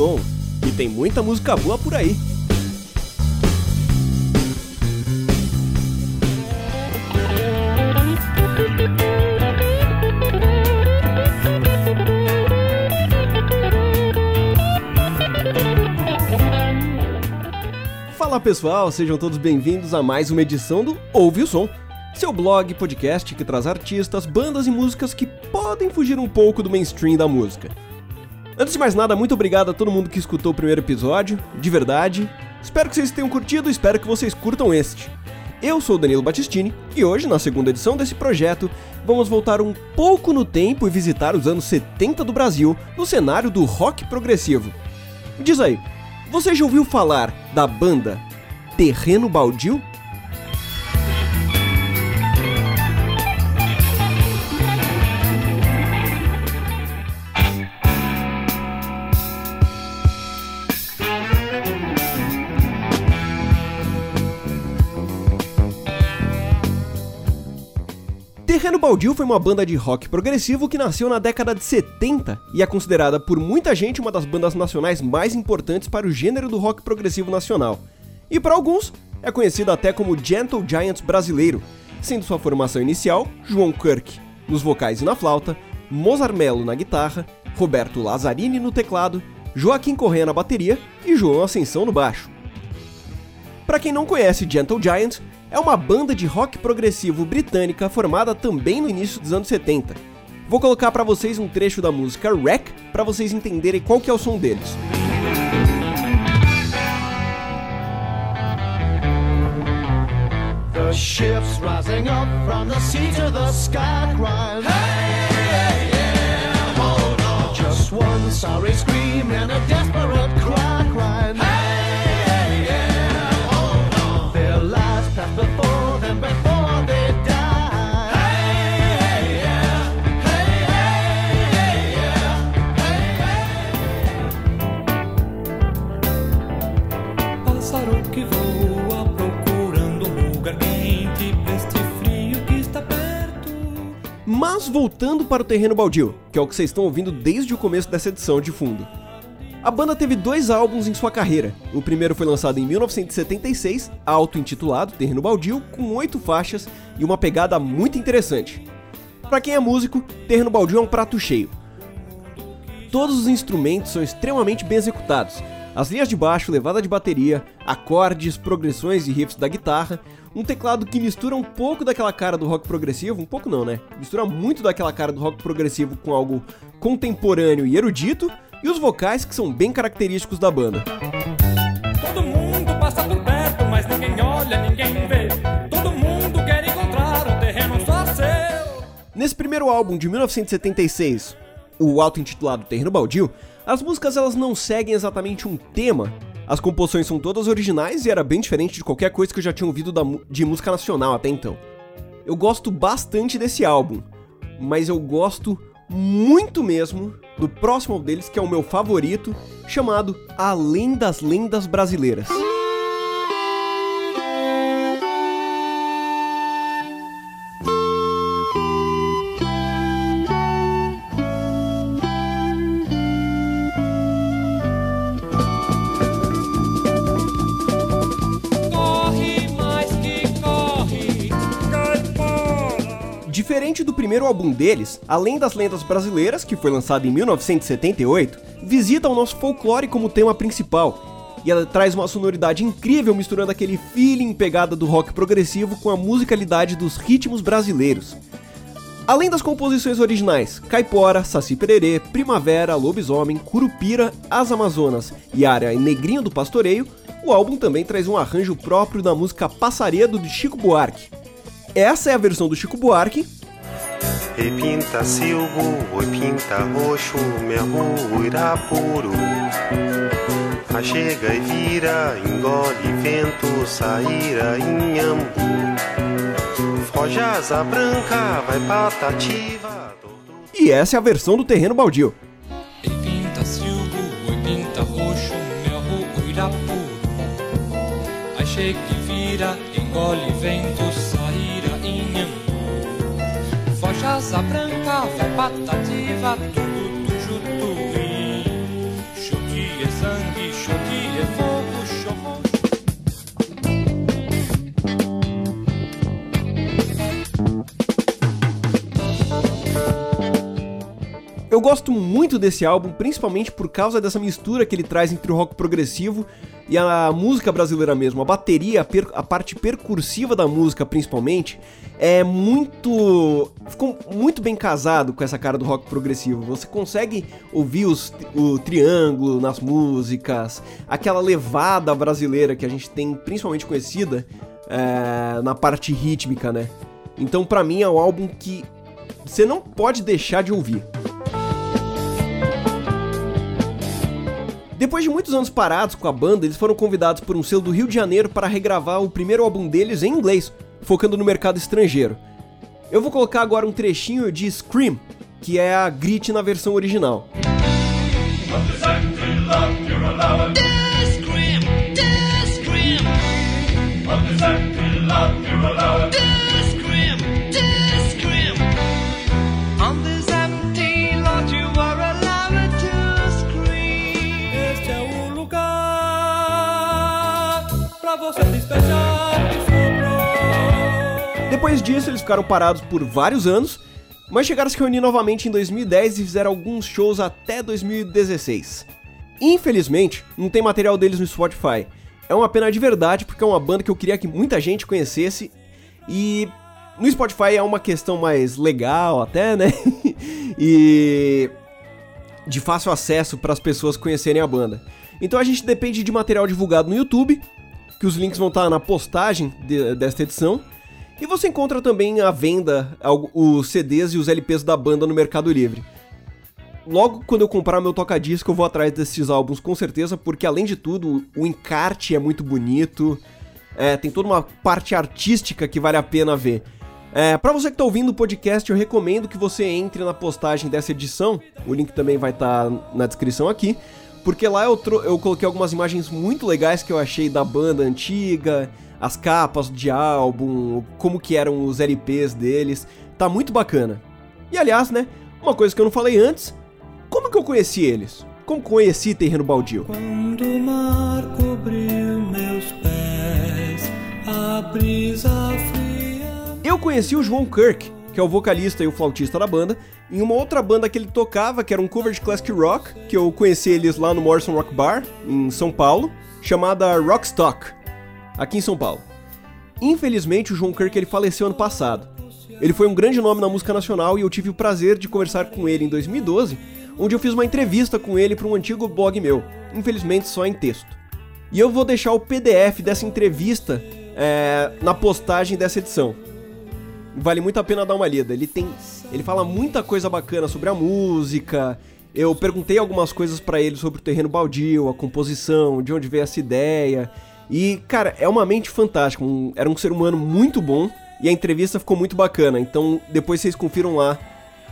som. E tem muita música boa por aí. Fala pessoal, sejam todos bem-vindos a mais uma edição do Ouve o Som, seu blog podcast que traz artistas, bandas e músicas que podem fugir um pouco do mainstream da música. Antes de mais nada, muito obrigado a todo mundo que escutou o primeiro episódio, de verdade. Espero que vocês tenham curtido, espero que vocês curtam este. Eu sou o Danilo Battistini e hoje, na segunda edição desse projeto, vamos voltar um pouco no tempo e visitar os anos 70 do Brasil no cenário do rock progressivo. Diz aí, você já ouviu falar da banda Terreno Baldio? Terreno Baldio foi uma banda de rock progressivo que nasceu na década de 70 e é considerada por muita gente uma das bandas nacionais mais importantes para o gênero do rock progressivo nacional. E para alguns, é conhecida até como Gentle Giants brasileiro, sendo sua formação inicial João Kirk nos vocais e na flauta, Mozart Mello na guitarra, Roberto Lazzarini no teclado, Joaquim Correa na bateria e João Ascensão no baixo. Para quem não conhece Gentle Giants, é uma banda de rock progressivo britânica formada também no início dos anos 70. Vou colocar para vocês um trecho da música Wreck para vocês entenderem qual que é o som deles. The ships rising up from the sea to the sky Hey, yeah, hold on Just one sorry scream and a desperate cry Hey, voltando para o terreno baldio, que é o que vocês estão ouvindo desde o começo dessa edição de fundo. A banda teve dois álbuns em sua carreira. O primeiro foi lançado em 1976, auto-intitulado Terreno Baldio, com oito faixas e uma pegada muito interessante. Para quem é músico, Terreno Baldio é um prato cheio. Todos os instrumentos são extremamente bem executados. As linhas de baixo, levada de bateria, acordes, progressões e riffs da guitarra, um teclado que mistura um pouco daquela cara do rock progressivo, um pouco não, né? Mistura muito daquela cara do rock progressivo com algo contemporâneo e erudito, e os vocais que são bem característicos da banda. Todo mundo passa por perto, mas ninguém olha, ninguém vê. Todo mundo quer encontrar um terreno só seu. Nesse primeiro álbum de 1976, o auto-intitulado Terreno Baldio, as músicas elas não seguem exatamente um tema. As composições são todas originais e era bem diferente de qualquer coisa que eu já tinha ouvido da de música nacional até então. Eu gosto bastante desse álbum, mas eu gosto muito mesmo do próximo deles, que é o meu favorito, chamado Além das Lendas Brasileiras. Diferente do primeiro álbum deles, Além das Lendas Brasileiras, que foi lançado em 1978, visita o nosso folclore como tema principal. E ela traz uma sonoridade incrível misturando aquele feeling pegada do rock progressivo com a musicalidade dos ritmos brasileiros. Além das composições originais, Caipora, Saci Pererê, Primavera, Lobisomem, Curupira, As Amazonas e Área Negrinho do Pastoreio, o álbum também traz um arranjo próprio da música Passaredo de Chico Buarque. Essa é a versão do Chico Buarque, Ei pinta silvo, oi pinta roxo, merro irapuru. A chega e vira, engole vento, saíra inhambu. Foge asa branca, vai patativa. e essa é a versão do Terreno Baldio. Ei pinta silvo, oi pinta roxo, meu uirapuru. Aí chega e vira, engole vento, Asa branca, vai patativa, tudo Eu gosto muito desse álbum, principalmente por causa dessa mistura que ele traz entre o rock progressivo e a música brasileira mesmo. A bateria, a, per- a parte percursiva da música, principalmente, é muito. ficou muito bem casado com essa cara do rock progressivo. Você consegue ouvir os- o triângulo nas músicas, aquela levada brasileira que a gente tem principalmente conhecida é, na parte rítmica, né? Então, pra mim, é um álbum que você não pode deixar de ouvir. Depois de muitos anos parados com a banda, eles foram convidados por um selo do Rio de Janeiro para regravar o primeiro álbum deles em inglês, focando no mercado estrangeiro. Eu vou colocar agora um trechinho de Scream, que é a Grit na versão original. Scream, você despejar. Depois disso, eles ficaram parados por vários anos, mas chegaram a se reunir novamente em 2010 e fizeram alguns shows até 2016. Infelizmente, não tem material deles no Spotify. É uma pena de verdade, porque é uma banda que eu queria que muita gente conhecesse e no Spotify é uma questão mais legal até, né? e de fácil acesso para as pessoas conhecerem a banda. Então a gente depende de material divulgado no YouTube, que os links vão estar na postagem de- desta edição. E você encontra também à venda os CDs e os LPs da banda no Mercado Livre. Logo quando eu comprar meu toca-disco, eu vou atrás desses álbuns com certeza, porque além de tudo, o encarte é muito bonito, é, tem toda uma parte artística que vale a pena ver. É, para você que tá ouvindo o podcast, eu recomendo que você entre na postagem dessa edição, o link também vai estar na descrição aqui, porque lá eu, eu coloquei algumas imagens muito legais que eu achei da banda antiga, as capas de álbum, como que eram os LPs deles, tá muito bacana. E aliás, né, uma coisa que eu não falei antes, como que eu conheci eles? Como conheci Terreno Baldio? Quando o mar cobriu meus pés, a brisa fria. Eu conheci o João Kirk, que é o vocalista e o flautista da banda, em uma outra banda que ele tocava, que era um cover de classic rock, que eu conheci eles lá no Morrison Rock Bar, em São Paulo, chamada Rockstock, aqui em São Paulo. Infelizmente, o João Kirk ele faleceu ano passado. Ele foi um grande nome na música nacional e eu tive o prazer de conversar com ele em 2012, onde eu fiz uma entrevista com ele para um antigo blog meu, infelizmente só em texto. E eu vou deixar o PDF dessa entrevista é, na postagem dessa edição. Vale muito a pena dar uma lida. Ele tem, ele fala muita coisa bacana sobre a música. Eu perguntei algumas coisas pra ele sobre o terreno baldio, a composição, de onde veio essa ideia. E, cara, é uma mente fantástica. um- era um ser humano muito bom e a entrevista ficou muito bacana. Então, depois vocês confiram lá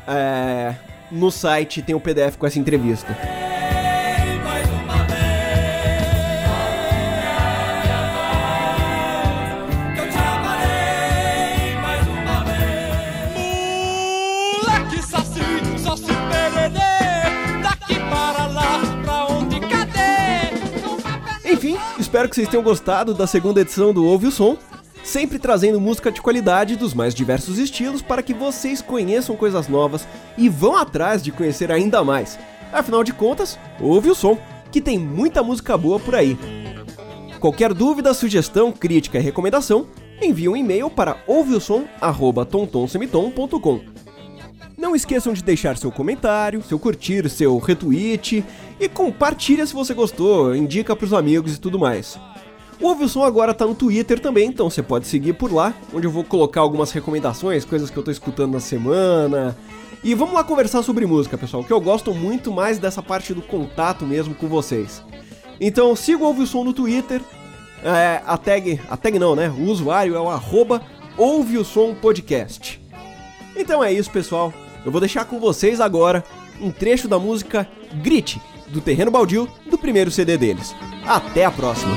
é, no site tem o PDF com essa entrevista. Espero que vocês tenham gostado da segunda edição do Ouve o Som, sempre trazendo música de qualidade dos mais diversos estilos para que vocês conheçam coisas novas e vão atrás de conhecer ainda mais. Afinal de contas, ouve o som, que tem muita música boa por aí. Qualquer dúvida, sugestão, crítica e recomendação, envie um e-mail para ouveosom@tontonsemitom.com. Não esqueçam de deixar seu comentário, seu curtir, seu retweet e compartilha se você gostou, indica pros amigos e tudo mais. O Ouve o Som agora tá no Twitter também, então você pode seguir por lá, onde eu vou colocar algumas recomendações, coisas que eu tô escutando na semana. E vamos lá conversar sobre música, pessoal, que eu gosto muito mais dessa parte do contato mesmo com vocês. Então siga o Ouve o Som no Twitter, é, a tag, a tag não, né? O usuário é o arroba Podcast. Então é isso, pessoal. Eu vou deixar com vocês agora um trecho da música Grit, do Terreno Baldio, do primeiro CD deles. Até a próxima!